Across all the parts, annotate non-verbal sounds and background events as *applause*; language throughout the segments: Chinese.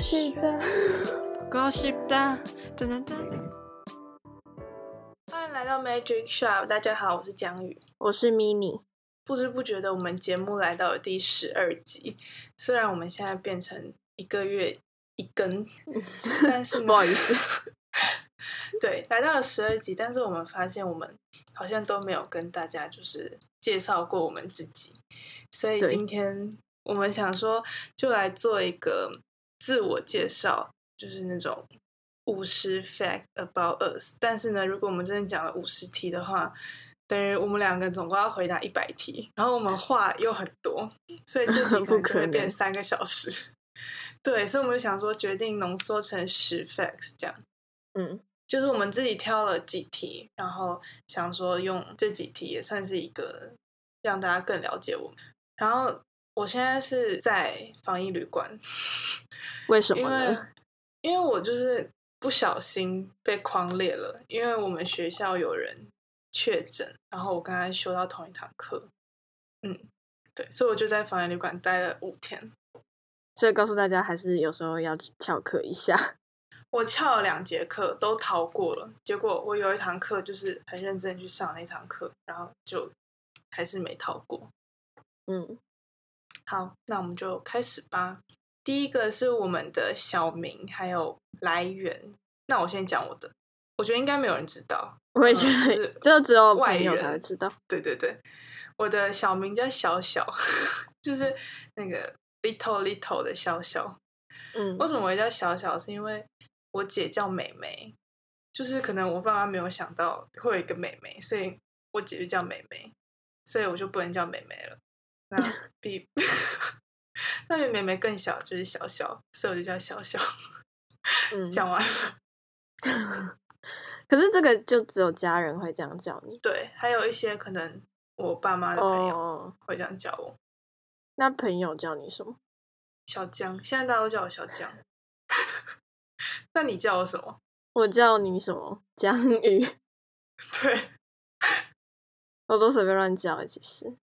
是的，恭喜的，噔噔噔！欢迎来到 Magic Shop，大家好，我是江宇，我是 Mini。不知不觉的，我们节目来到了第十二集。虽然我们现在变成一个月一更，*laughs* 但是不好意思，*laughs* 对，来到了十二集，但是我们发现我们好像都没有跟大家就是介绍过我们自己，所以今天我们想说，就来做一个自我介绍，就是那种五十 fact about us。但是呢，如果我们真的讲了五十题的话，等于我们两个总共要回答一百题，然后我们话又很多，所以这集 *laughs* 可能会变三个小时。*laughs* 对，所以我们就想说，决定浓缩成十 facts 这样。嗯，就是我们自己挑了几题，然后想说用这几题也算是一个让大家更了解我们。然后我现在是在防疫旅馆，*laughs* 为什么呢？因为我就是不小心被框列了，因为我们学校有人。确诊，然后我跟他修到同一堂课，嗯，对，所以我就在防疫旅馆待了五天。所以告诉大家，还是有时候要翘课一下。*laughs* 我翘了两节课，都逃过了。结果我有一堂课就是很认真去上那堂课，然后就还是没逃过。嗯，好，那我们就开始吧。第一个是我们的小名还有来源。那我先讲我的。我觉得应该没有人知道，*laughs* 我也觉得、嗯、就是、就只有外人才会知道。对对对，我的小名叫小小，*laughs* 就是那个 little little 的小小。嗯，为什么我叫小小？是因为我姐叫美美，就是可能我爸妈没有想到会有一个美美，所以我姐就叫美美，所以我就不能叫美美了。那比 *laughs* 那比妹妹更小就是小小，所以我就叫小小。*laughs* 嗯，讲完了。*laughs* 可是这个就只有家人会这样叫你，对，还有一些可能我爸妈的朋友会这样叫我。Oh, 那朋友叫你什么？小江，现在大家都叫我小江。那你叫我什么？我叫你什么？江宇。对，我都随便乱叫。其实，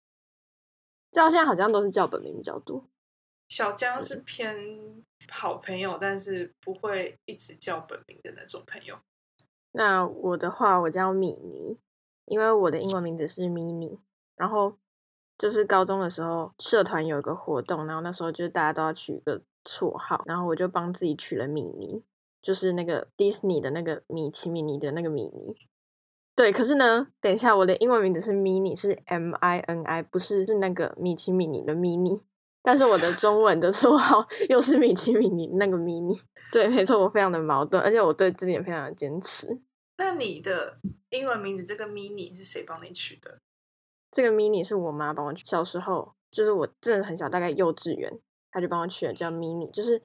叫现在好像都是叫本名比较多。小江是偏好朋友，但是不会一直叫本名的那种朋友。那我的话，我叫米妮，因为我的英文名字是 Mini。然后就是高中的时候，社团有一个活动，然后那时候就是大家都要取一个绰号，然后我就帮自己取了米妮，就是那个 Disney 的那个米奇米妮的那个米妮。对，可是呢，等一下，我的英文名字是 Mini，是 M I N I，不是是那个米奇米妮的 Mini。但是我的中文的绰号又是米奇米妮那个 Mini。对，没错，我非常的矛盾，而且我对这点非常的坚持。那你的英文名字这个 Mini 是谁帮你取的？这个 Mini 是我妈帮我取。小时候就是我真的很小，大概幼稚园，她就帮我取了叫 Mini，就是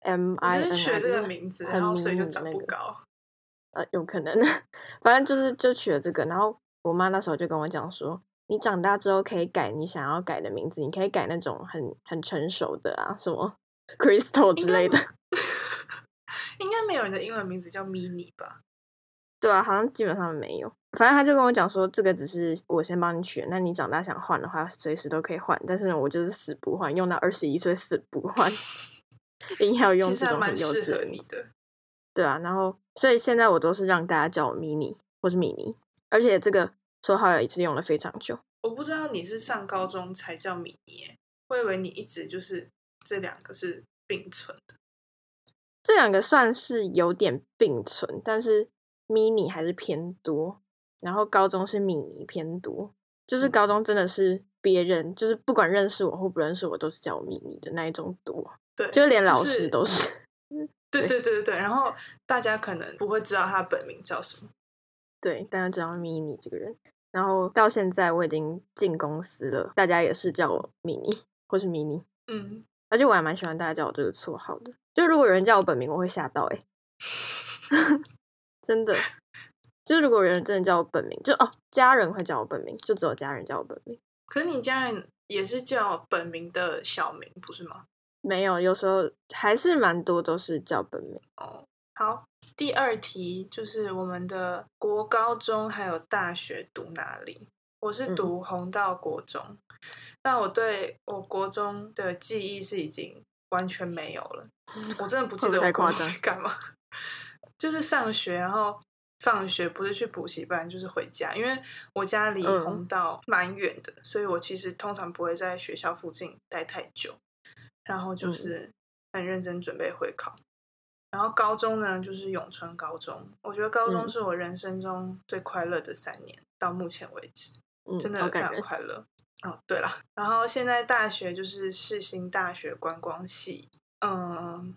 M I N I。就是学这个名字，然后所以就长不高。呃，有可能，反正就是就取了这个。然后我妈那时候就跟我讲说，你长大之后可以改你想要改的名字，你可以改那种很很成熟的啊，什么 Crystal 之类的。*laughs* 应该没有人的英文名字叫 Mini 吧？对啊，好像基本上没有。反正他就跟我讲说，这个只是我先帮你取，那你长大想换的话，随时都可以换。但是呢，我就是死不换，用到二十一岁死不换，*laughs* 硬要用这种很幼稚的。你的。对啊，然后所以现在我都是让大家叫我 Mini 或是米妮，而且这个绰号也是用了非常久。我不知道你是上高中才叫米妮，我以为你一直就是这两个是并存的。这两个算是有点并存，但是。Mini 还是偏多，然后高中是米妮偏多，就是高中真的是别人、嗯、就是不管认识我或不认识我，都是叫我米妮的那一种多，对，就连老师都是，是 *laughs* 对对对对对，然后大家可能不会知道他本名叫什么，对，大家知道 Mini 这个人，然后到现在我已经进公司了，大家也是叫我米妮或是米妮，嗯，而且我还蛮喜欢大家叫我这个绰号的，就如果有人叫我本名，我会吓到哎、真的，就如果有人真的叫我本名，就哦，家人会叫我本名，就只有家人叫我本名。可是你家人也是叫本名的小名，不是吗？没有，有时候还是蛮多都是叫本名。哦，好，第二题就是我们的国高中还有大学读哪里？我是读红道国中，嗯、但我对我国中的记忆是已经完全没有了。*laughs* 我真的不记得我国中在干嘛，*laughs* 就是上学，然后放学不是去补习班，就是回家。因为我家离红道蛮远的，嗯，所以我其实通常不会在学校附近待太久。然后就是很认真准备会考。然后高中呢，就是永春高中。我觉得高中是我人生中最快乐的三年，嗯、到目前为止，真的非常快乐。哦，对了，然后现在大学就是世新大学观光系。嗯，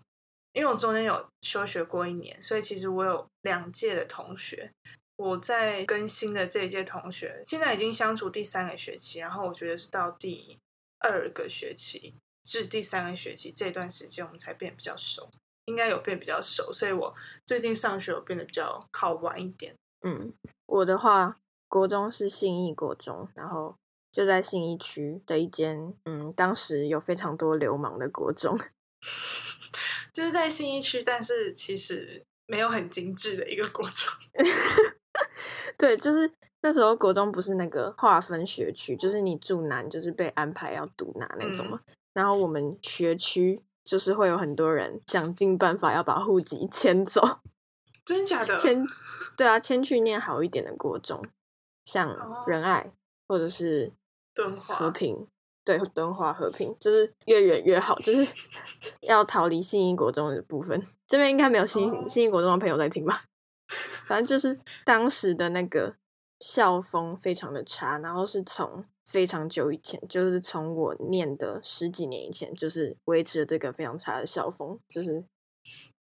因为我中间有休学过一年，所以其实我有两届的同学。我在跟新的这一届同学，现在已经相处第三个学期，然后我觉得是到第二个学期至第三个学期这段时间，我们才变比较熟。应该有变比较熟，所以我最近上学我变得比较好玩一点。嗯，我的话，国中是信义国中，然后就在信义区的一间，嗯，当时有非常多流氓的国中，*laughs* 就是在信义区，但是其实没有很精致的一个国中。*laughs* 对，就是那时候国中不是那个划分学区，就是你住南就是被安排要读哪那种嘛。嗯、然后我们学区。就是会有很多人想尽办法要把户籍 *laughs* 迁走，真假的？迁，对啊，迁去念好一点的国中，像仁爱、哦、或者是敦化和平，对，敦化和平，就是越远越好，就是 *laughs* 要逃离信义国中的部分。这边应该没有信信义国中的朋友在听吧？*laughs* 反正就是当时的那个校风非常的差，然后是从。非常久以前，就是从我念的十几年以前，就是维持了这个非常差的校风，就是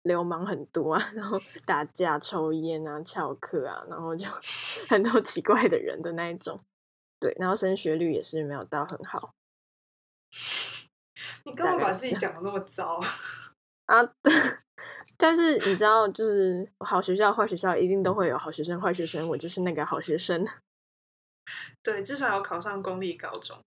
流氓很多啊，*laughs* 然后打架、抽烟啊、翘课啊，然后就 *laughs* 很多奇怪的人的那一种。对，然后升学率也是没有到很好。你干嘛把自己讲的那么糟 *laughs* 啊？但是你知道，就是好学校、坏学校一定都会有好学生、坏学生，我就是那个好学生。*laughs* 对，至少要考上公立高中。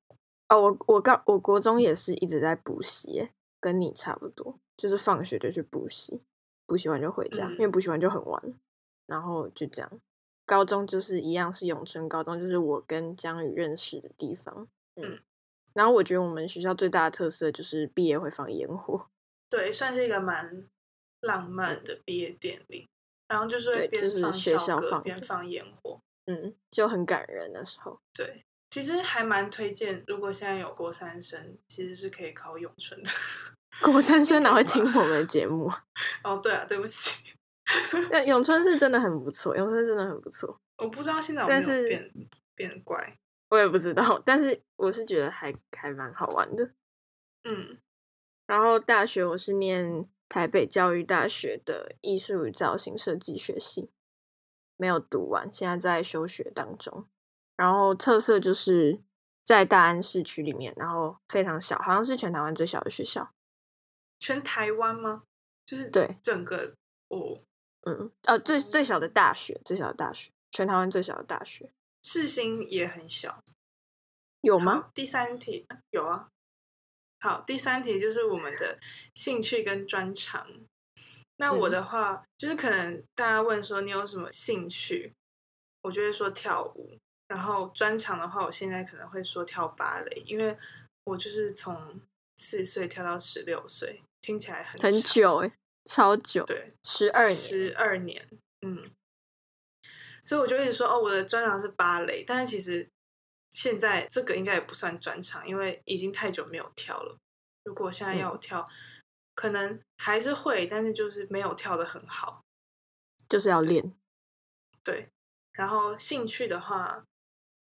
哦，我我高我国中也是一直在补习，跟你差不多，就是放学就去补习，补习完就回家，嗯、因为补习完就很晚，然后就这样。高中就是一样是永春高中，就是我跟江宇认识的地方。嗯，然后我觉得我们学校最大的特色就是毕业会放烟火，*laughs* 对，算是一个蛮浪漫的毕业典礼。然后就是会边放学校放边放烟火。嗯，就很感人的时候。对，其实还蛮推荐，如果现在有国三生，其实是可以考永春的。*laughs* 国三生哪会听我们的节目？*laughs* 哦，对啊，对不起。那永春是真的很不错，永春真的很不错。我不知道现在有没有变是变怪，我也不知道。但是我是觉得还还蛮好玩的。嗯，然后大学我是念台北教育大学的艺术与造型设计学系。没有读完，现在在休学当中。然后特色就是在大安市区里面，然后非常小，好像是全台湾最小的学校。全台湾吗？就是对整个哦，嗯，呃、啊，最最小的大学，最小的大学，全台湾最小的大学。世新也很小，有吗？第三题有啊。好，第三题就是我们的兴趣跟专长。那我的话，嗯、就是可能大家问说你有什么兴趣，我就会说跳舞。然后专长的话，我现在可能会说跳芭蕾，因为我就是从四岁跳到十六岁，听起来很很久哎，超久，对，十二年，十二年，嗯。所以我就一直说哦，我的专长是芭蕾，但是其实现在这个应该也不算专长，因为已经太久没有跳了。如果现在要我跳。嗯可能还是会，但是就是没有跳的很好，就是要练。对，然后兴趣的话，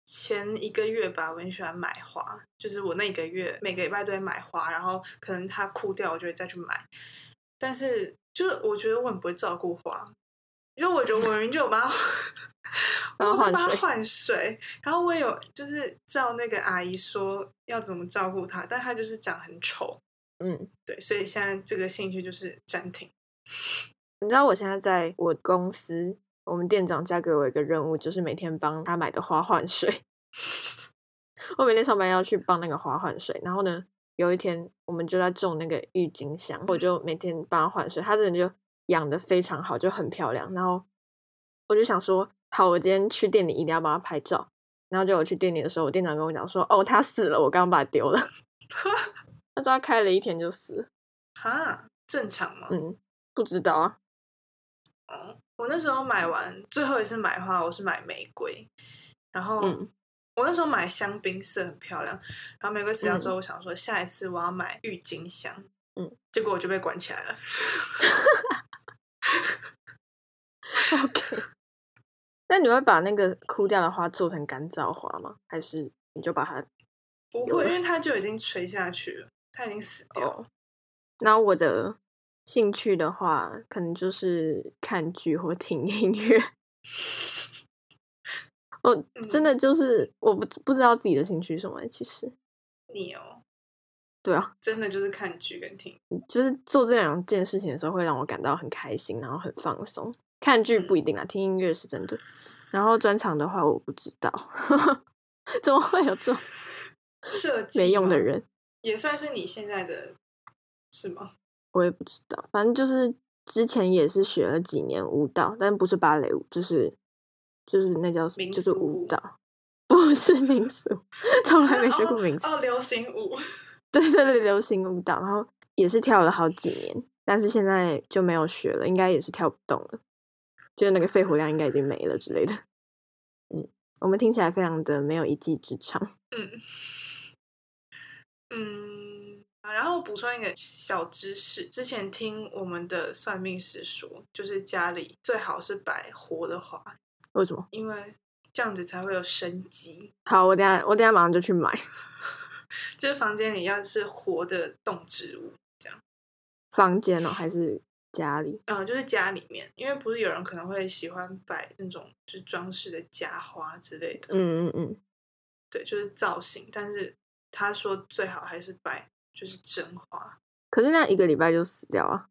前一个月吧，我很喜欢买花，就是我那个月每个礼拜都会买花，然后可能它枯掉，我就会再去买。但是就是我觉得我很不会照顾花，因为我觉得我明明就有把它，然后帮它换水，然后我也有就是照那个阿姨说要怎么照顾它，但它就是长很丑。嗯，对，所以现在这个兴趣就是暂停。你知道我现在在我公司，我们店长交给我一个任务，就是每天帮他买的花换水。*laughs* 我每天上班要去帮那个花换水，然后呢，有一天我们就在种那个郁金香，我就每天帮他换水，他真的就养的非常好，就很漂亮。然后我就想说，好，我今天去店里一定要帮他拍照。然后就我去店里的时候，我店长跟我讲说，哦，他死了，我刚刚把他丢了。*laughs* 他说他开了一天就死，哈，正常吗？嗯，不知道啊。哦，我那时候买完最后一次买花，我是买玫瑰，然后我那时候买香槟色很漂亮，然后玫瑰死掉之后，我想说下一次我要买郁金香，嗯，结果我就被关起来了。OK，*laughs* 那你会把那个枯掉的花做成干燥花吗？还是你就把它？不会，因为它就已经垂下去了，它已经死掉了。Oh. 那我的兴趣的话，可能就是看剧或听音乐。我 *laughs* 真的就是我不不知道自己的兴趣是什么，其实。你哦。对啊，真的就是看剧跟听，就是做这两件事情的时候，会让我感到很开心，然后很放松。看剧不一定啊，嗯、听音乐是真的。然后专场的话，我不知道，*laughs* 怎么会有这种设计没用的人？也算是你现在的，是吗？我也不知道，反正就是之前也是学了几年舞蹈，但不是芭蕾舞，就是就是那叫什么，就是舞蹈，*laughs* 不是民俗，从来没学过民俗 *laughs* 哦，哦，流行舞。*laughs* 对对对，流行舞蹈，然后也是跳了好几年，但是现在就没有学了，应该也是跳不动了，就是那个肺活量应该已经没了之类的。嗯，我们听起来非常的没有一技之长。嗯嗯，然后补充一个小知识，之前听我们的算命师说，就是家里最好是摆活的花，为什么？因为这样子才会有生机。好，我等下我等下马上就去买。*laughs* 就是房间里要是活的动植物，这样。房间哦，还是家里？嗯，就是家里面，因为不是有人可能会喜欢摆那种就是装饰的假花之类的。嗯嗯嗯，对，就是造型。但是他说最好还是摆就是真花。可是那一个礼拜就死掉啊。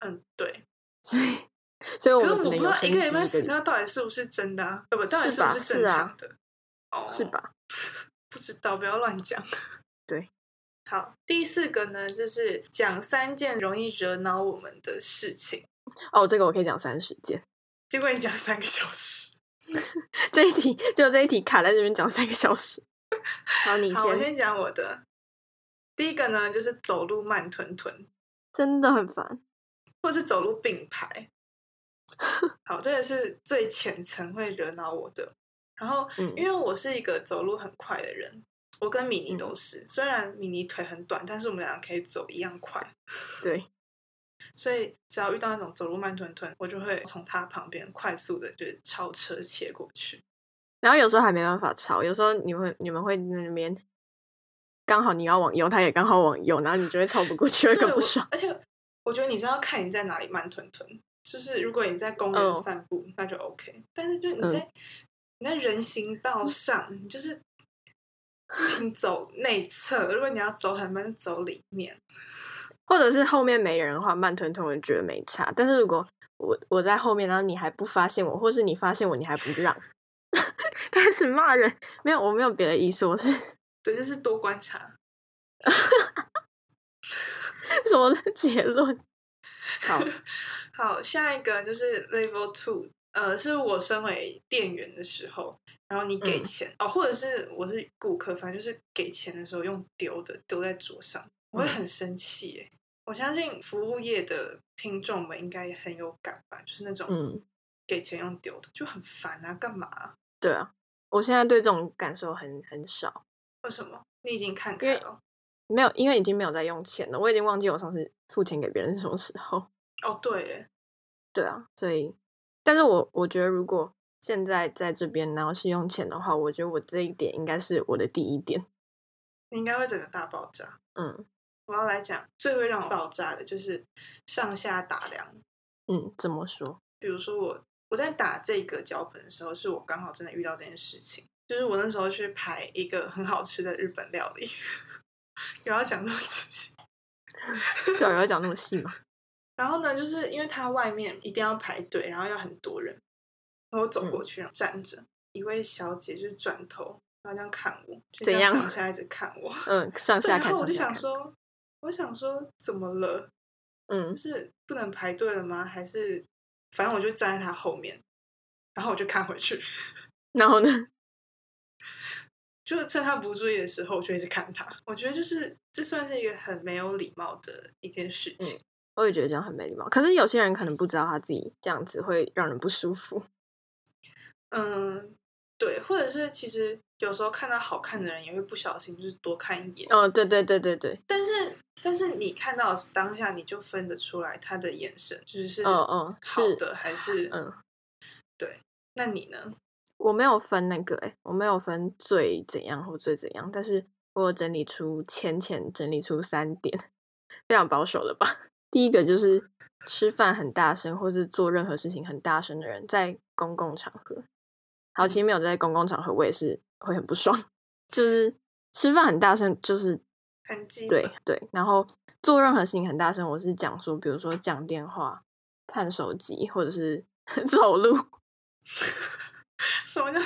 嗯，对。*laughs* 所以，所以我们不知道一个礼拜死掉到底是不是真的啊？不，到底是不是正常的？哦，是吧？*laughs* 不知道，不要乱讲。对，*laughs* 好，第四个呢，就是讲三件容易惹恼我们的事情。哦，这个我可以讲三十件，结果你讲三个小时。这一题就这一题卡在这边讲三个小时。*laughs* 好，你先。我先讲我的。第一个呢，就是走路慢吞吞，真的很烦，或是走路并排。*laughs* 好，这个是最浅层会惹恼我的。然后，因为我是一个走路很快的人，嗯、我跟米妮都是。虽然米妮腿很短，但是我们俩可以走一样快。*laughs* 对，所以只要遇到那种走路慢吞吞，我就会从他旁边快速的就是超车切过去。然后有时候还没办法超，有时候你会你们会那边刚好你要往右，他也刚好往右，然后你就会超不过去，会更不爽。而且我觉得你是要看你在哪里慢吞吞，就是如果你在公园散步，哦、那就 OK。但是就你在、嗯你在人行道上，你就是请走内侧。如果你要走很慢，走里面，或者是后面没人的话，慢吞吞，我觉得没差。但是如果我我在后面，然后你还不发现我，或是你发现我，你还不让，开始骂人，没有，我没有别的意思，我是对，就是多观察。*laughs* 什么结论？好 *laughs* 好，下一个就是 Level Two。呃，是我身为店员的时候，然后你给钱、嗯、哦，或者是我是顾客，反正就是给钱的时候用丢的，丢在桌上，我会很生气耶。嗯、我相信服务业的听众们应该也很有感吧，就是那种嗯，给钱用丢的就很烦啊，干嘛、啊？对啊，我现在对这种感受很很少。为什么？你已经看开了？没有，因为已经没有在用钱了，我已经忘记我上次付钱给别人是什么时候。哦，对耶，对啊，所以。但是我我觉得，如果现在在这边，然后是用钱的话，我觉得我这一点应该是我的第一点。你应该会整个大爆炸。嗯，我要来讲最会让我爆炸的就是上下打量。嗯，怎么说？比如说我我在打这个脚本的时候，是我刚好真的遇到这件事情，就是我那时候去排一个很好吃的日本料理，*laughs* 有要讲那么仔细？有要讲那么细吗？然后呢，就是因为它外面一定要排队，然后要很多人，然后我走过去，然后站着，嗯、一位小姐就是转头，然后这样看我，就这样上下一直看我，嗯，上下看。然后我就想说，我想说怎么了？嗯，是不能排队了吗？还是反正我就站在他后面，然后我就看回去，*laughs* 然后呢，*laughs* 就趁他不注意的时候，我就一直看他。我觉得就是这算是一个很没有礼貌的一件事情。嗯，我也觉得这样很没礼貌。可是有些人可能不知道他自己这样子会让人不舒服。嗯，对，或者是其实有时候看到好看的人，也会不小心就是多看一眼。哦，对对对对对。但是但是你看到当下，你就分得出来他的眼神就是嗯嗯好的还是嗯对。那你呢？我没有分那个、欸，哎，我没有分最怎样或最怎样，但是我有整理出浅浅整理出三点，非常保守了吧？*laughs* 第一个就是吃饭很大声，或是做任何事情很大声的人，在公共场合。好，其实没有在公共场合，我也是会很不爽。就是吃饭很大声，就是很激。对对，然后做任何事情很大声，我是讲说，比如说讲电话、看手机，或者是 *laughs* 走路。*laughs* 什么叫？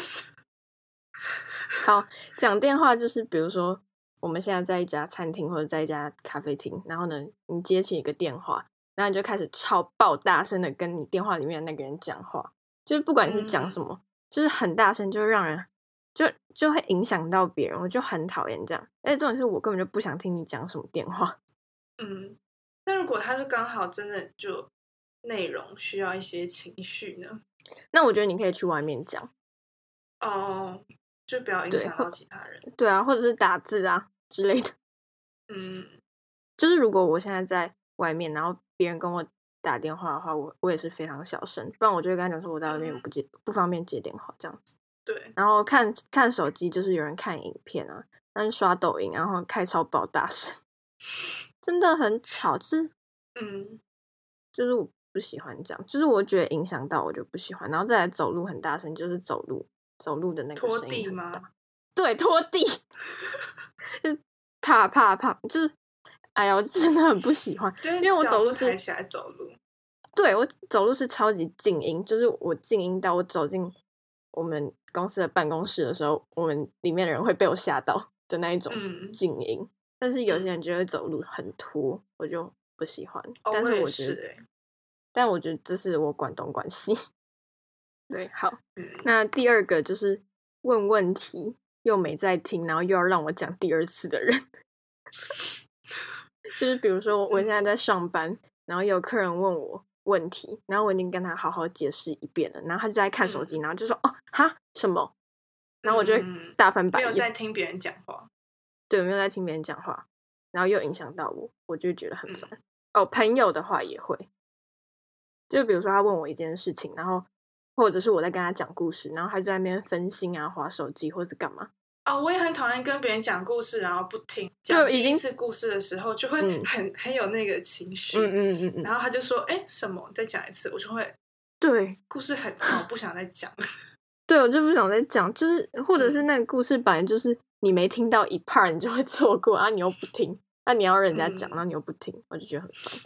好，讲电话就是，比如说我们现在在一家餐厅或者在一家咖啡厅，然后呢，你接起一个电话，然后你就开始超爆大声的跟你电话里面的那个人讲话，就是不管你是讲什么，嗯、就是很大声，就会让人就就会影响到别人，我就很讨厌这样。而且重点是我根本就不想听你讲什么电话。*laughs* 嗯，那如果他是刚好真的就内容需要一些情绪呢？那我觉得你可以去外面讲哦，就不要影响到其他人。对，对啊，或者是打字啊之类的。*laughs* 嗯，就是如果我现在在外面，然后别人跟我打电话的话，我我也是非常小声，不然我就会跟他讲说我在外面不接不方便接电话这样子。对，然后看看手机，就是有人看影片啊，但是刷抖音，然后开超爆大声，*laughs* 真的很吵，就是嗯，就是我。不喜欢这样，就是我觉得影响到我就不喜欢，然后再来走路很大声，就是走路走路的那个声音。拖地吗？对，拖地，*laughs* 就是啪啪啪，就是哎呀，我真的很不喜欢，因为我走路是起来走路，对我走路是超级静音，就是我静音到我走进我们公司的办公室的时候，我们里面的人会被我吓到 *laughs* 的那一种静音。嗯、但是有些人觉得走路很突，我就不喜欢。哦、但是我觉得。但我觉得这是我管东管西，*laughs* 对，好。那第二个就是问问题又没在听，然后又要让我讲第二次的人，就是比如说我现在在上班，然后有客人问我问题，然后我已经跟他好好解释一遍了，然后他就在看手机，然后就说哦哈什么，然后我就大翻白眼，没有在听别人讲话，对，没有在听别人讲话，然后又影响到我，我就觉得很烦。哦，朋友的话也会。就比如说，他问我一件事情，然后或者是我在跟他讲故事，然后他在那边分心啊、划手机或者干嘛。哦，我也很讨厌跟别人讲故事，然后不听。就已经是故事的时候，就会很、嗯、很有那个情绪。嗯嗯嗯嗯。然后他就说：“哎，什么？再讲一次。”我就会对故事很长，不想再讲。*laughs* 对，我就不想再讲，就是或者是那个故事本来就是你没听到一 part，你就会错过啊，你又不听，那、啊、你要人家讲，那、嗯、你又不听，我就觉得很烦。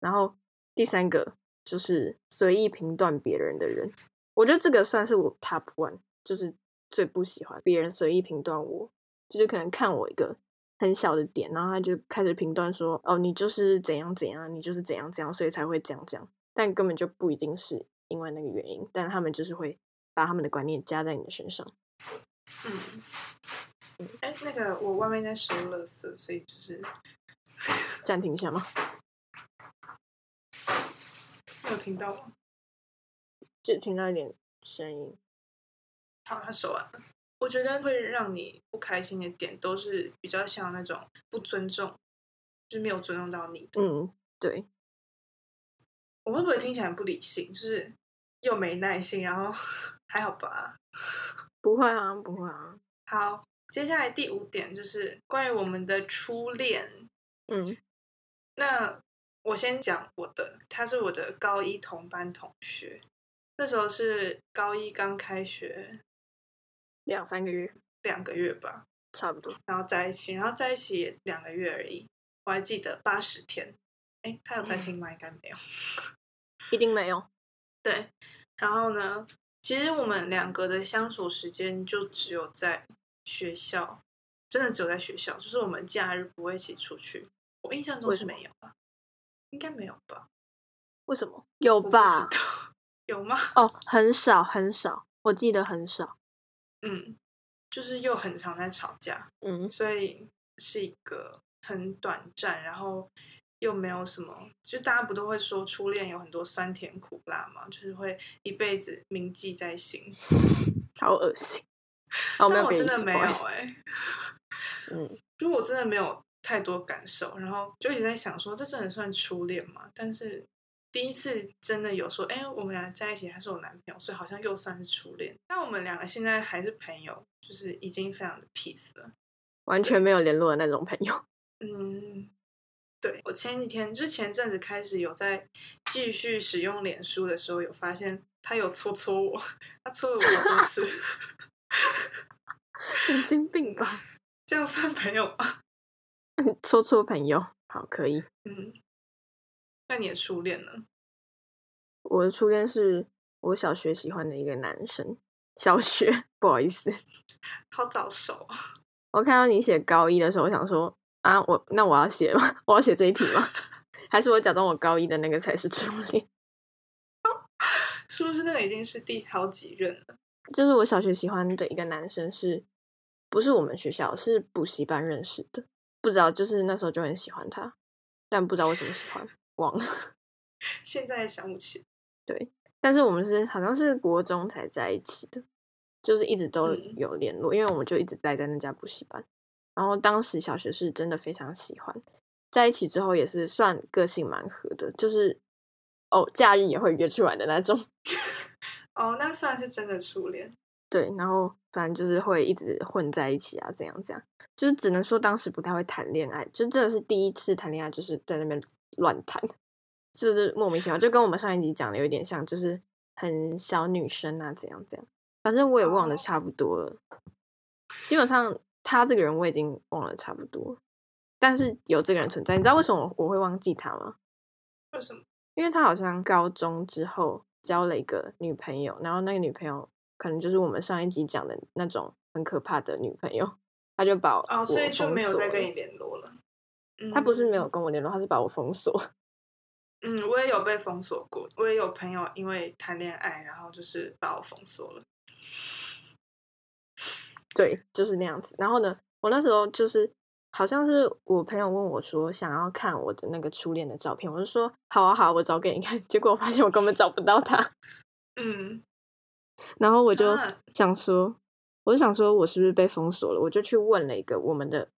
然后第三个。就是随意评断别人的人，我觉得这个算是我 top one，就是最不喜欢别人随意评断我，就是可能看我一个很小的点，然后他就开始评断说，哦，你就是怎样怎样，你就是怎样怎样，所以才会这样这样，但根本就不一定是因为那个原因，但他们就是会把他们的观念加在你的身上。嗯，哎，那个我外面在收垃圾，所以就是暂停一下吗？有听到吗？就听到一点声音。好，他说完了。我觉得会让你不开心的点，都是比较像那种不尊重，就是没有尊重到你的。嗯，对。我会不会听起来不理性？就是又没耐心，然后还好吧？不会啊，不会啊。好，接下来第五点就是关于我们的初恋。嗯，那。我先讲我的，他是我的高一同班同学，那时候是高一刚开学，两三个月，两个月吧，差不多。然后在一起，然后在一起也两个月而已。我还记得八十天，哎，他有在听吗？应该没有，一定没有。*laughs* 对，然后呢，其实我们两个的相处时间就只有在学校，真的只有在学校，就是我们假日不会一起出去。我印象中是没有吧。应该没有吧？为什么？有吧？*laughs* 有吗？哦，很少很少，我记得很少。嗯，就是又很常在吵架，嗯，所以是一个很短暂，然后又没有什么，就大家不都会说初恋有很多酸甜苦辣嘛，就是会一辈子铭记在心，*laughs* 好恶心。*laughs* 哦，但我真的没有哎、*laughs* 欸，嗯，因为我真的没有太多感受，然后就一直在想说，这真的算初恋吗？但是。第一次真的有说，哎、欸，我们俩在一起还是我男朋友，所以好像又算是初恋。但我们两个现在还是朋友，就是已经非常的 peace 了，完全没有联络的那种朋友。*laughs* 嗯，对，我前几天就是前阵子开始有在继续使用脸书的时候，有发现他有戳戳我，他戳了我好多次，*laughs* 神经病吧？这样算朋友吗？*laughs* 戳戳朋友，好，可以，嗯。那你的初恋呢？我的初恋是我小学喜欢的一个男生。小学，*laughs* 不好意思，*laughs* 好早熟。我看到你写高一的时候，我想说啊，我那我要写吗？*laughs* 我要写这一题吗？还是我假装我高一的那个才是初恋？是不是那个已经是第好几任了？就是我小学喜欢的一个男生是，是不是我们学校？是补习班认识的。不知道，就是那时候就很喜欢他，但不知道为什么喜欢。忘了，*laughs* 现在想不起。对，但是我们是好像是国中才在一起的，就是一直都有联络，嗯、因为我们就一直待在那家补习班。然后当时小学是真的非常喜欢，在一起之后也是算个性蛮合的，就是哦，假日也会约出来的那种。*laughs* 哦，那算是真的初恋。对，然后反正就是会一直混在一起啊，这样这样，就是只能说当时不太会谈恋爱，就真的是第一次谈恋爱，就是在那边。乱谈，就是莫名其妙，就跟我们上一集讲的有点像，就是很小女生啊，怎样怎样。反正我也忘得差不多了。基本上他这个人我已经忘了差不多，但是有这个人存在。你知道为什么我会忘记他吗？为什么？因为他好像高中之后交了一个女朋友，然后那个女朋友可能就是我们上一集讲的那种很可怕的女朋友，他就把我哦，所以就没有再跟你联络了。他不是没有跟我联络，他是把我封锁。嗯，我也有被封锁过，我也有朋友因为谈恋爱，然后就是把我封锁了。*laughs* 对，就是那样子。然后呢，我那时候就是好像是我朋友问我说想要看我的那个初恋的照片，我就说好啊好啊，我找给你看。*laughs* 结果我发现我根本找不到他。嗯，然后我就想说，我就想说我是不是被封锁了？我就去问了一个我们的。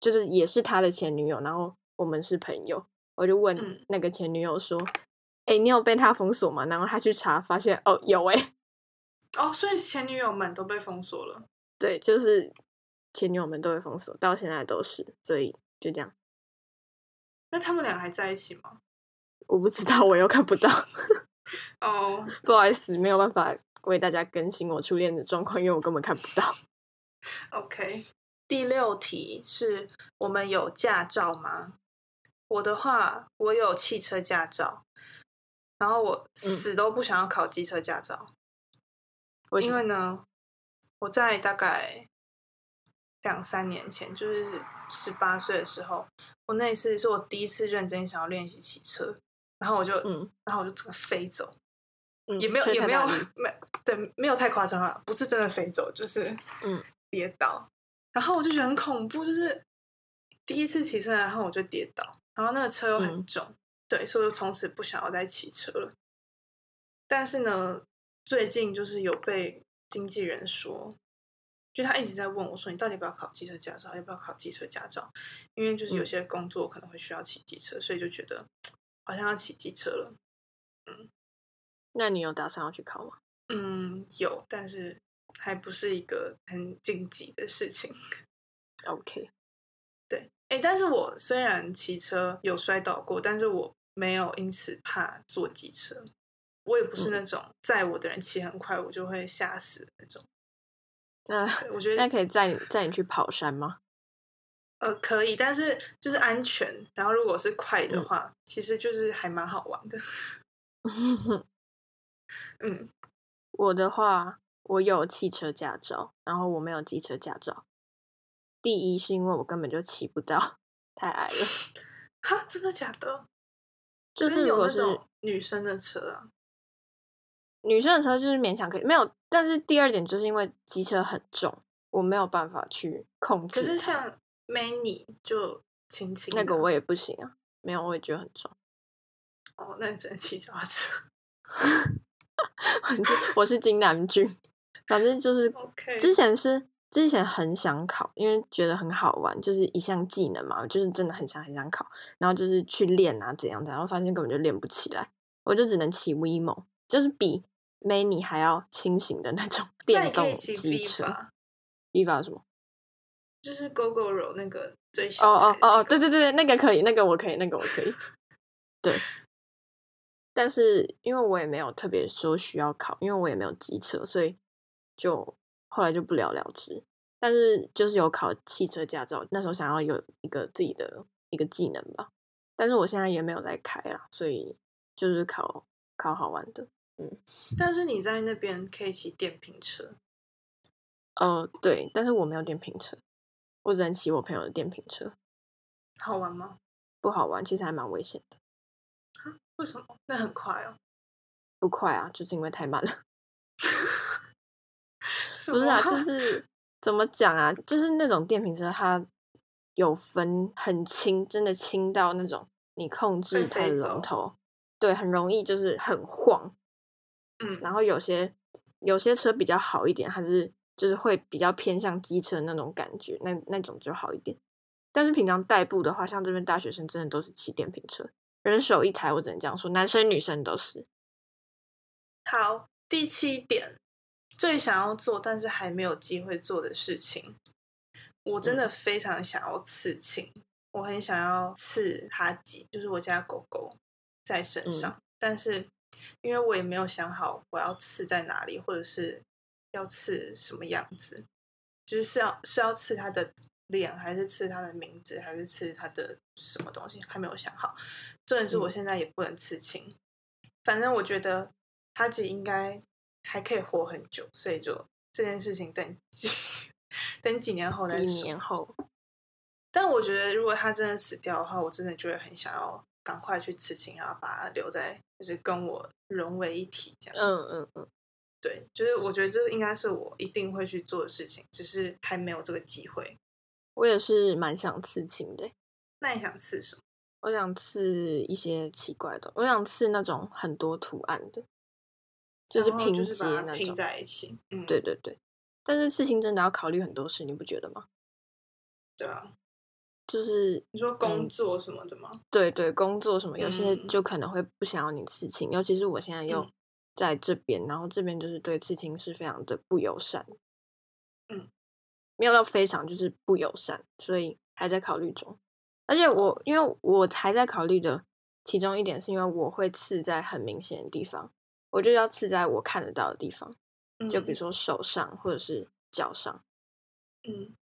就是也是他的前女友，然后我们是朋友，我就问那个前女友说：“哎、嗯欸，你有被他封锁吗？”然后他去查，发现哦有哎、欸，哦，所以前女友们都被封锁了。对，就是前女友们都被封锁，到现在都是，所以就这样。那他们俩还在一起吗？我不知道，我又看不到。*laughs* 哦，不好意思，没有办法为大家更新我初恋的状况，因为我根本看不到。OK。第六题是我们有驾照吗？我的话，我有汽车驾照，然后我死都不想要考机车驾照。为因为呢，我在大概两三年前，就是十八岁的时候，我那一次是我第一次认真想要练习骑车，然后我就，嗯，然后我就整个飞走，嗯，也没有，也没有，*laughs* 没，对，没有太夸张了，不是真的飞走，就是，嗯，跌倒。然后我就觉得很恐怖，就是第一次骑车，然后我就跌倒，然后那个车又很重，嗯、对，所以我就从此不想要再骑车了。但是呢，最近就是有被经纪人说，就他一直在问我说：“你到底要不要考机车驾照？要不要考机车驾照？”因为就是有些工作可能会需要骑机车，所以就觉得好像要骑机车了。嗯，那你有打算要去考吗？嗯，有，但是。还不是一个很紧急的事情。OK，*laughs* 对，哎，但是我虽然骑车有摔倒过，但是我没有因此怕坐机车。我也不是那种载我的人骑很快，我就会吓死的那种。*laughs* 那我觉得那可以载你载你去跑山吗？呃，可以，但是就是安全。然后如果是快的话，嗯、其实就是还蛮好玩的。*laughs* 嗯，我的话。我有汽车驾照，然后我没有机车驾照。第一是因为我根本就骑不到，太矮了。*laughs* 哈，真的假的？就是如果是女生的车啊，女生的车就是勉强可以，没有。但是第二点就是因为机车很重，我没有办法去控制。可是像 Many 就轻轻，那个我也不行啊，没有，我也觉得很重。哦，那你只能骑脚踏车。*laughs* *laughs* 我是金南俊，反正就是之前是之前很想考，因为觉得很好玩，就是一项技能嘛，就是真的很想很想考，然后就是去练啊怎样怎样，然后发现根本就练不起来，我就只能骑 WeMo，就是比 Many 还要轻型的那种电动机车。Viva 什么？就是 Gogoro 那个最小、哦。哦哦哦，对对对对，那个可以，那个我可以，那个我可以。对。但是因为我也没有特别说需要考，因为我也没有机车，所以就后来就不了了之。但是就是有考汽车驾照，那时候想要有一个自己的一个技能吧。但是我现在也没有在开啊，所以就是考考好玩的。嗯，但是你在那边可以骑电瓶车。呃，对，但是我没有电瓶车，我只能骑我朋友的电瓶车。好玩吗？不好玩，其实还蛮危险的。为什么？那很快哦。不快啊，就是因为太慢了。*laughs* 不是啊，就是怎么讲啊？就是那种电瓶车，它有分很轻，真的轻到那种你控制它的龙头，对，很容易就是很晃。嗯，然后有些有些车比较好一点，还是就是会比较偏向机车那种感觉，那那种就好一点。但是平常代步的话，像这边大学生真的都是骑电瓶车。人手一台，我只能这样说，男生女生都是。好，第七点，最想要做但是还没有机会做的事情，我真的非常想要刺青，嗯、我很想要刺哈吉，就是我家狗狗在身上，嗯、但是因为我也没有想好我要刺在哪里，或者是要刺什么样子，就是是要是要刺它的。脸还是吃他的名字，还是吃他的什么东西，还没有想好。重点是我现在也不能刺青，嗯、反正我觉得哈吉应该还可以活很久，所以就这件事情等几 *laughs* 等几年后再说。几年后，但我觉得如果他真的死掉的话，我真的就会很想要赶快去刺青，然后把它留在，就是跟我融为一体这样。嗯嗯嗯，对，就是我觉得这应该是我一定会去做的事情，只是还没有这个机会。我也是蛮想刺青的。那你想刺什么？我想刺一些奇怪的，我想刺那种很多图案的，就是拼接那种拼在一起。嗯，对对对。但是刺青真的要考虑很多事，你不觉得吗？对啊，就是你说工作什么的吗？嗯，对对，工作什么，有些就可能会不想要你刺青，嗯，尤其是我现在又在这边，嗯，然后这边就是对刺青是非常的不友善。嗯。没有到非常就是不友善，所以还在考虑中。而且我因为我还在考虑的其中一点，是因为我会刺在很明显的地方，我就要刺在我看得到的地方，就比如说手上或者是脚上。嗯，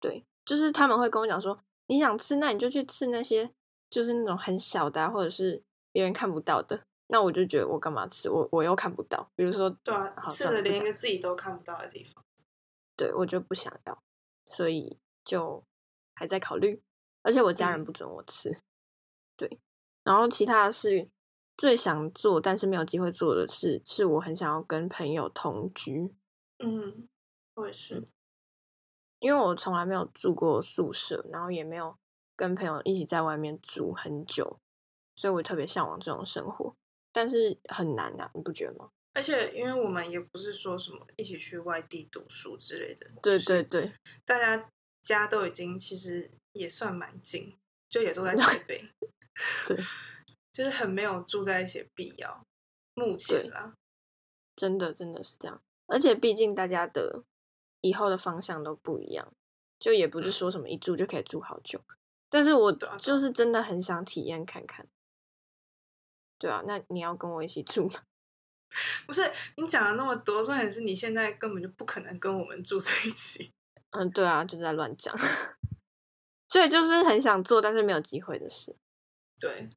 对，就是他们会跟我讲说，你想刺，那你就去刺那些就是那种很小的啊，或者是别人看不到的。那我就觉得我干嘛刺？我我又看不到，比如说对啊，刺了连一个自己都看不到的地方。对，我就不想要，所以就还在考虑，而且我家人不准我吃。嗯、对，然后其他的是最想做但是没有机会做的事，是我很想要跟朋友同居。嗯，我也是，因为我从来没有住过宿舍，然后也没有跟朋友一起在外面住很久，所以我特别向往这种生活，但是很难啊，你不觉得吗？而且，因为我们也不是说什么一起去外地读书之类的，对对对，大家家都已经其实也算蛮近，就也都在 *laughs* 台北，对，*laughs* 就是很没有住在一起的必要。目前啦，真的真的是这样。而且，毕竟大家的以后的方向都不一样，就也不是说什么一住就可以住好久。但是我就是真的很想体验看看。对啊，那你要跟我一起住吗？*laughs* 不是你讲了那么多，重点是你现在根本就不可能跟我们住在一起。*laughs* 嗯，对啊，就在乱讲。*laughs* 所以就是很想做，但是没有机会的事。对，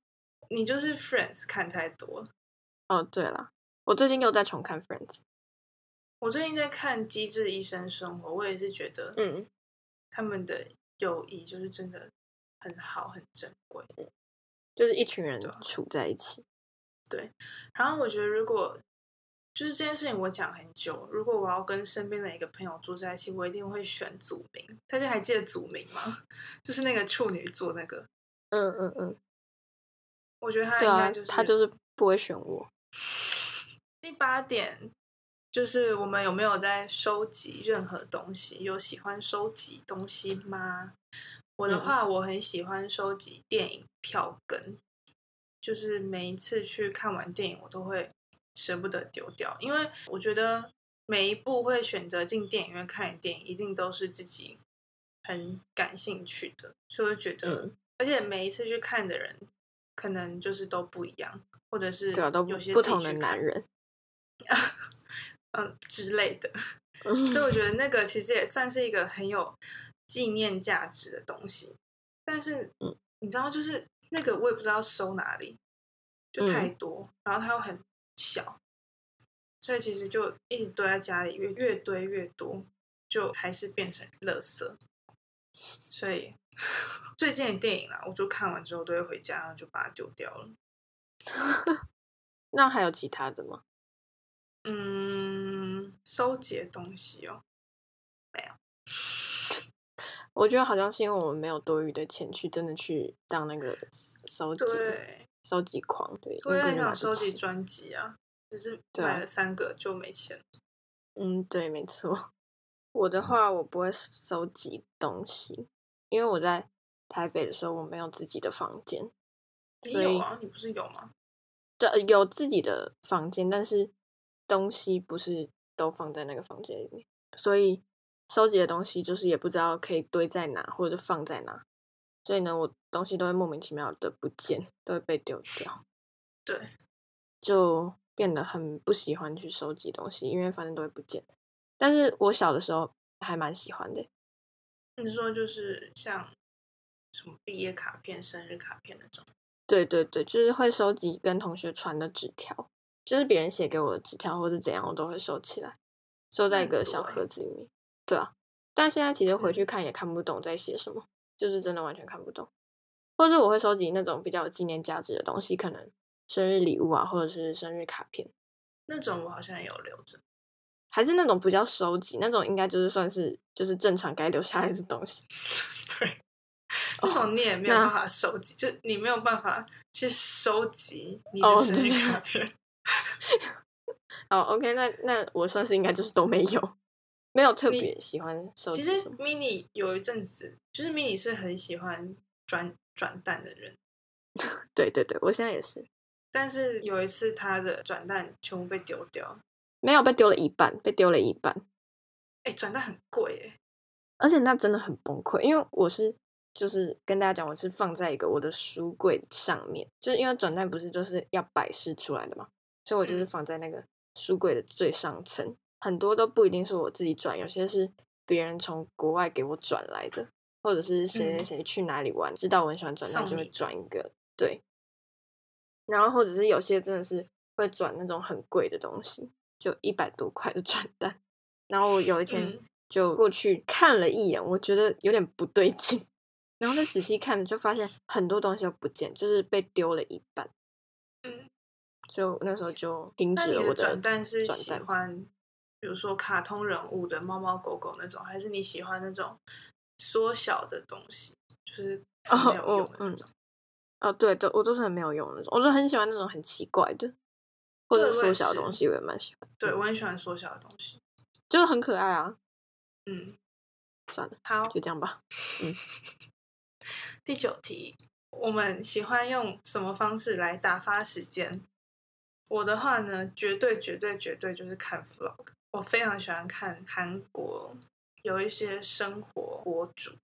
你就是 Friends 看太多。哦，对了，我最近又在重看 Friends。我最近在看《机智医生生活》，我也是觉得，嗯，他们的友谊就是真的很好，很珍贵。就是一群人处在一起。对，然后我觉得如果就是这件事情我讲很久。如果我要跟身边的一个朋友住在一起，我一定会选祖名。大家还记得祖名吗？*laughs* 就是那个处女座那个。嗯嗯嗯。我觉得他应该就是、啊、他就是不会选我。*laughs* 第八点就是我们有没有在收集任何东西？有喜欢收集东西吗？我的话，我很喜欢收集电影票根，就是每一次去看完电影，我都会。舍不得丢掉，因为我觉得每一部会选择进电影院看的电影，一定都是自己很感兴趣的，所以我觉得，嗯、而且每一次去看的人，可能就是都不一样，或者是有些不同的男人，*laughs* 嗯之类的，所以我觉得 *laughs* 那个其实也算是一个很有纪念价值的东西。但是，你知道，就是那个我也不知道收哪里，就太多，嗯、然后它又很。小，所以其实就一直堆在家里，越越堆越多，就还是变成垃圾。所以 *laughs* 最近的电影啦，我就看完之后都会回家，然后就把它丢掉了。*laughs* 那还有其他的吗？嗯，收集的东西哦。我觉得好像是因为我们没有多余的钱去真的去当那个收集。收集狂，对，我也很想收集专辑啊，只是买了三个就没钱。啊、嗯，对，没错。*laughs* 我的话，我不会收集东西，因为我在台北的时候，我没有自己的房间。你有啊？你不是有吗？对，有自己的房间，但是东西不是都放在那个房间里面，所以收集的东西就是也不知道可以堆在哪，或者放在哪。所以呢，我东西都会莫名其妙的不见，都会被丢掉。*laughs* 对，就变得很不喜欢去收集东西，因为反正都会不见。但是我小的时候还蛮喜欢的。你说就是像什么毕业卡片、生日卡片那种？对对对，就是会收集跟同学传的纸条，就是别人写给我的纸条或者怎样，我都会收起来，收在一个小盒子里面。对啊，但现在其实回去看也看不懂在写什么。就是真的完全看不懂，或者是我会收集那种比较有纪念价值的东西，可能生日礼物啊，或者是生日卡片，那种我好像也有留着，还是那种不叫收集，那种应该就是算是就是正常该留下来的东西。*laughs* 对，那种你也没有办法收集，就你没有办法去收集你的生日卡片。*laughs* 哦，OK，那那我算是应该就是都没有。没有特别喜欢收集。其实 mini 有一阵子，就是 mini 是很喜欢转转蛋的人。对对对，我现在也是。但是有一次他的转蛋全部被丢掉，没有被丢了一半，被丢了一半。哎，转蛋很贵哎，而且那真的很崩溃，因为我是就是跟大家讲，我是放在一个我的书柜上面，就是因为转蛋不是就是要摆饰出来的嘛，所以我就是放在那个书柜的最上层。很多都不一定是我自己转，有些是别人从国外给我转来的，或者是谁谁谁去哪里玩，嗯、知道我很喜欢转蛋，就会转一个。对，然后或者是有些真的是会转那种很贵的东西，就一百多块的转单。然后我有一天就过去看了一眼，我觉得有点不对劲，*laughs* 然后再仔细看，就发现很多东西都不见，就是被丢了一半。嗯，就那时候就停止了我的转蛋，是喜欢。比如说卡通人物的猫猫狗狗那种，还是你喜欢那种缩小的东西，就是没有用的那种。哦，对都，我都是很没有用的那种，我就很喜欢那种很奇怪的，或者缩小的东西，我也蛮喜欢。对，我很喜欢缩小的东西，就是很可爱啊。嗯，算了，好，就这样吧。嗯。*laughs* 第九题，我们喜欢用什么方式来打发时间？我的话呢，绝对绝对绝对就是看 vlog。我非常喜欢看韩国有一些生活博主，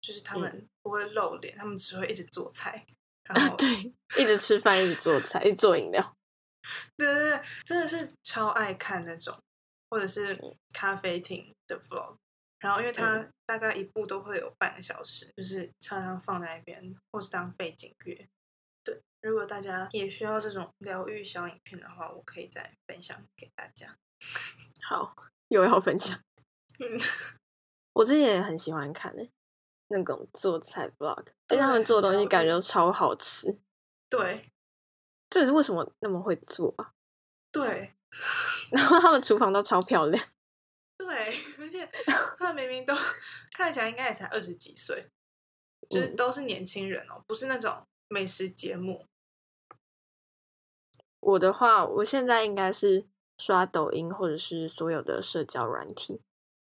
就是他们不会露脸，嗯、他们只会一直做菜，然后对，一直吃饭，一直做菜，一直做饮料。*laughs* 对对对，真的是超爱看那种，或者是咖啡厅的 vlog。然后因为它大概一部都会有半个小时，就是常常放在一边，或是当背景乐。对，如果大家也需要这种疗愈小影片的话，我可以再分享给大家。好，又要分享。*laughs* 我之前也很喜欢看诶，那种做菜 vlog，但他们做的东西感觉都超好吃。对，这是为什么那么会做啊？对，然后他们厨房都超漂亮。对，而且他们明明都看起来应该也才二十几岁，就是都是年轻人哦，不是那种美食节目。我的话，我现在应该是刷抖音或者是所有的社交软体，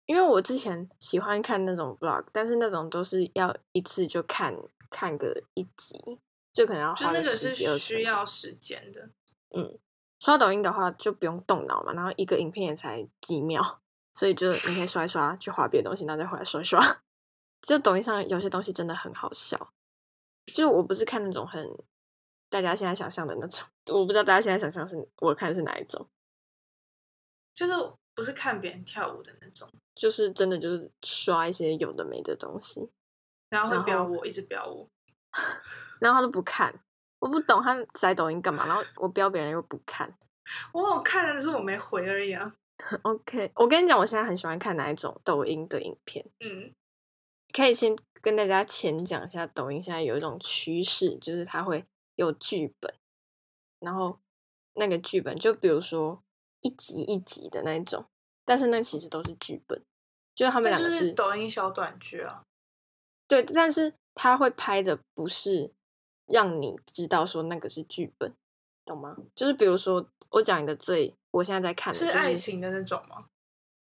因为我之前喜欢看那种 vlog，但是那种都是要一次就看看个一集，就可能要花个十几二十分钟。就那个是需要时间的。嗯，刷抖音的话就不用动脑嘛，然后一个影片也才几秒。所以就你可以刷一刷，去划别的东西，然后再回来刷一刷。*laughs* 就抖音上有些东西真的很好笑。就我不是看那种很大家现在想象的那种，我不知道大家现在想象是我看的是哪一种。就是不是看别人跳舞的那种，就是真的就是刷一些有的没的东西，然后会飙我，一直飙我，*laughs* 然后他都不看，我不懂他在抖音干嘛，然后我飙别人又不看，*laughs* 我好看的，只是我没回而已啊。*laughs* OK，我跟你讲，我现在很喜欢看哪一种抖音的影片。嗯，可以先跟大家浅讲一下，抖音现在有一种趋势，就是它会有剧本，然后那个剧本就比如说一集一集的那一种，但是那其实都是剧本，就是他们两个是，是抖音小短剧啊。对，但是他会拍的不是让你知道说那个是剧本，懂吗？就是比如说我讲一个最。我现在在看的、就是，是爱情的那种吗？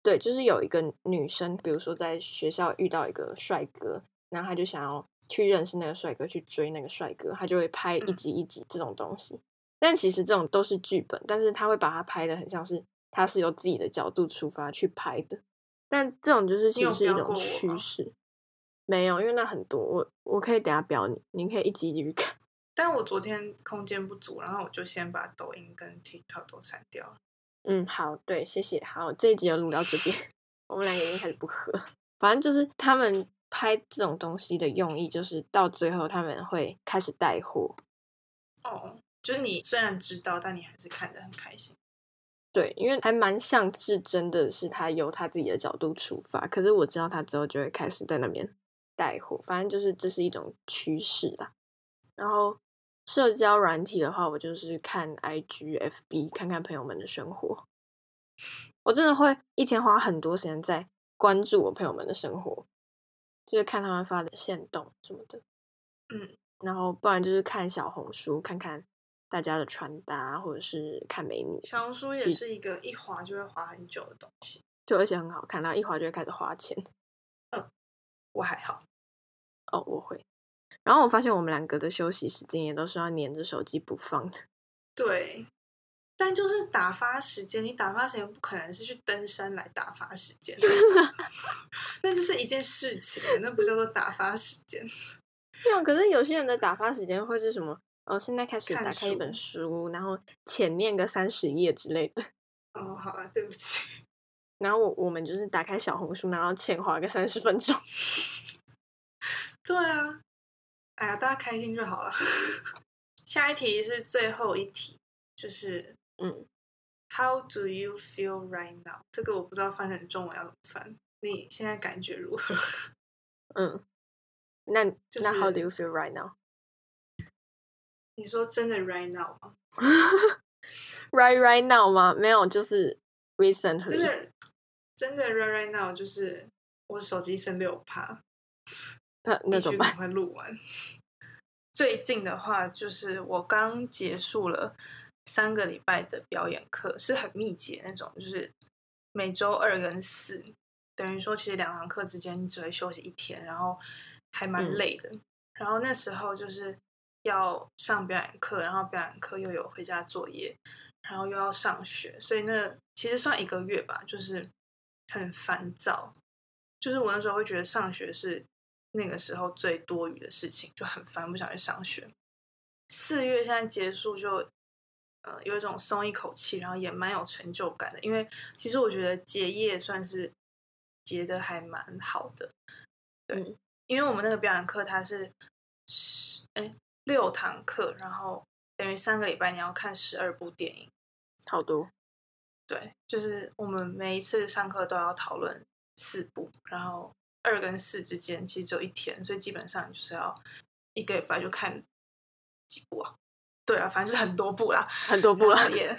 对，就是有一个女生，比如说在学校遇到一个帅哥，然后她就想要去认识那个帅哥，去追那个帅哥，她就会拍一集一集这种东西。嗯、但其实这种都是剧本，但是他会把它拍的很像是他是由自己的角度出发去拍的。但这种就是其实是一种趋势。没有，因为那很多，我我可以等下表你，你可以一集一集去看。*laughs* 但我昨天空间不足，然后我就先把抖音跟 TikTok 都删掉了。嗯，好，对，谢谢。好，这一集就录到这边，*laughs* 我们两个已经开始不合。反正就是他们拍这种东西的用意，就是到最后他们会开始带货。哦，就是你虽然知道，但你还是看得很开心。对，因为还蛮像是真的是他由他自己的角度出发，可是我知道他之后就会开始在那边带货。反正就是这是一种趋势啦。然后。社交软体的话，我就是看 IG、FB，看看朋友们的生活。我真的会一天花很多时间在关注我朋友们的生活，就是看他们发的线动什么的。嗯，然后不然就是看小红书，看看大家的穿搭，或者是看美女。小红书也是一个一滑就会滑很久的东西，对，而且很好看，然后一滑就会开始花钱。*laughs* 嗯，我还好。哦，我会。然后我发现我们两个的休息时间也都是要黏着手机不放的。*laughs* 对，但就是打发时间，你打发时间不可能是去登山来打发时间，*laughs* 那就是一件事情，那不叫做打发时间。对啊，可是有些人的打发时间会是什么？哦，现在开始打开一本书，然后浅念个三十页之类的。*laughs* 哦，好啊，对不起。*laughs* 然后我我们就是打开小红书，然后浅滑个三十分钟。*laughs* 对啊。哎呀，大家开心就好了。下一题是最后一题，就是嗯，How do you feel right now？这个我不知道翻成中文要怎么翻。你现在感觉如何？嗯，那、就是、那 How do you feel right now？你说真的 right now 吗？*laughs* Right right now 吗？没有，就是 recently。真的真的 right right now，就是我手机剩六趴。*laughs* 那那怎么办？快录完。最近的话，就是我刚结束了三个礼拜的表演课，是很密集的那种，就是每周二跟四，等于说其实两堂课之间你只会休息一天，然后还蛮累的。嗯、然后那时候就是要上表演课，然后表演课又有回家作业，然后又要上学，所以那其实算一个月吧，就是很烦躁。就是我那时候会觉得上学是。那个时候最多余的事情就很烦，不想去上学。四月现在结束就，呃，有一种松一口气，然后也蛮有成就感的。因为其实我觉得结业算是结的还蛮好的。对，嗯、因为我们那个表演课它是十哎六堂课，然后等于三个礼拜你要看十二部电影，好多。对，就是我们每一次上课都要讨论四部，然后。二跟四之间其实只有一天，所以基本上就是要一个礼拜就看几部啊？对啊，反正是很多部啦，*laughs* 很多部啦，*laughs* 也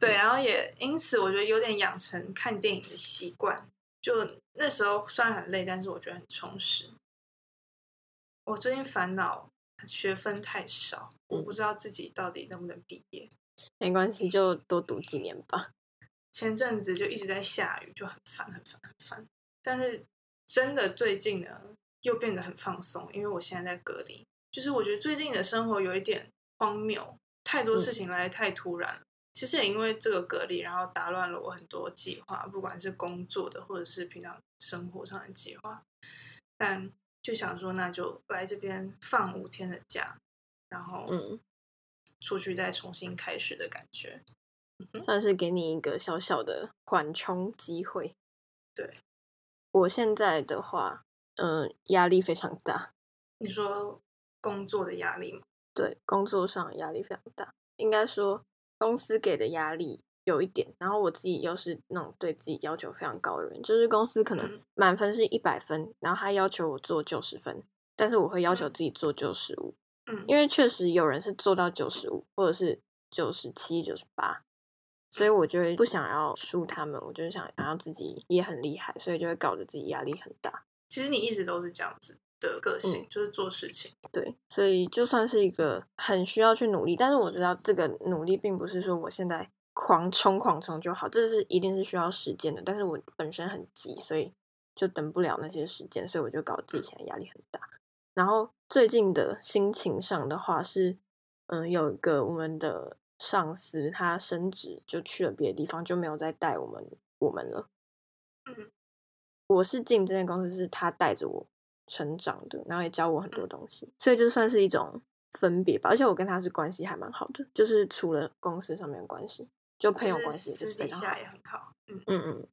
对，然后也因此我觉得有点养成看电影的习惯。就那时候虽然很累，但是我觉得很充实。我最近烦恼学分太少，我不知道自己到底能不能毕业。没关系，就多读几年吧。前阵子就一直在下雨，就很烦，很烦，很烦。但是真的最近呢，又变得很放松，因为我现在在隔离。就是我觉得最近的生活有一点荒谬，太多事情来得太突然了。嗯。其实也因为这个隔离，然后打乱了我很多计划，不管是工作的，或者是平常生活上的计划。但就想说，那就来这边放五天的假，然后嗯，出去再重新开始的感觉，嗯，算是给你一个小小的缓冲机会。对，我现在的话，嗯，压力非常大。你说工作的压力吗？对，工作上压力非常大，应该说。公司给的压力有一点，然后我自己又是那种对自己要求非常高的人，就是公司可能满分是一百分，然后他要求我做九十分，但是我会要求自己做九十五，嗯，因为确实有人是做到九十五，或者是九十七、九十八，所以我就会不想要输他们，我就是想要自己也很厉害，所以就会搞得自己压力很大。其实你一直都是这样子。的个性、嗯、就是做事情，对，所以就算是一个很需要去努力，但是我知道这个努力并不是说我现在狂冲狂冲就好，这是一定是需要时间的。但是我本身很急，所以就等不了那些时间，所以我就搞自己现在压力很大。然后最近的心情上的话是，嗯，有一个我们的上司他升职就去了别的地方，就没有再带我们我们了。嗯，我是进这间公司是他带着我成长的，然后也教我很多东西，所以就算是一种分别吧。而且我跟他是关系还蛮好的，就是除了公司上面的关系，就朋友关系也是非常好。私底下也很好。嗯嗯嗯。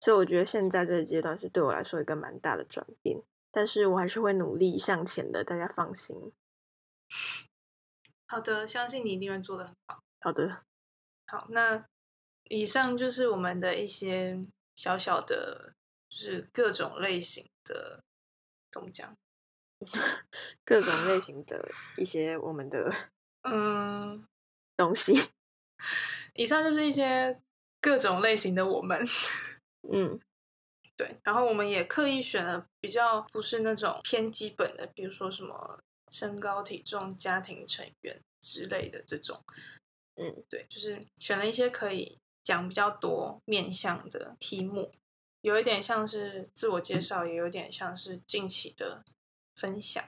所以我觉得现在这个阶段是对我来说一个蛮大的转变，但是我还是会努力向前的，大家放心。*laughs* 好的，相信你一定会做的很好。好的，好，那以上就是我们的一些小小的，就是各种类型的。怎么讲？*laughs* 各种类型的一些我们的嗯东西，以上就是一些各种类型的我们，嗯，对。然后我们也刻意选了比较不是那种偏基本的，比如说什么身高、体重、家庭成员之类的这种，嗯，对，就是选了一些可以讲比较多面向的题目。有一点像是自我介绍，也有点像是近期的分享。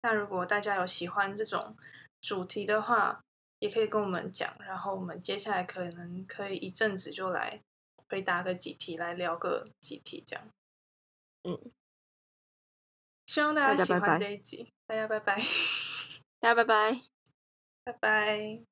那如果大家有喜欢这种主题的话，也可以跟我们讲，然后我们接下来可能可以一阵子就来回答个几题，来聊个几题这样。嗯，希望大家喜欢这一集。大家拜拜，大家拜拜，拜拜。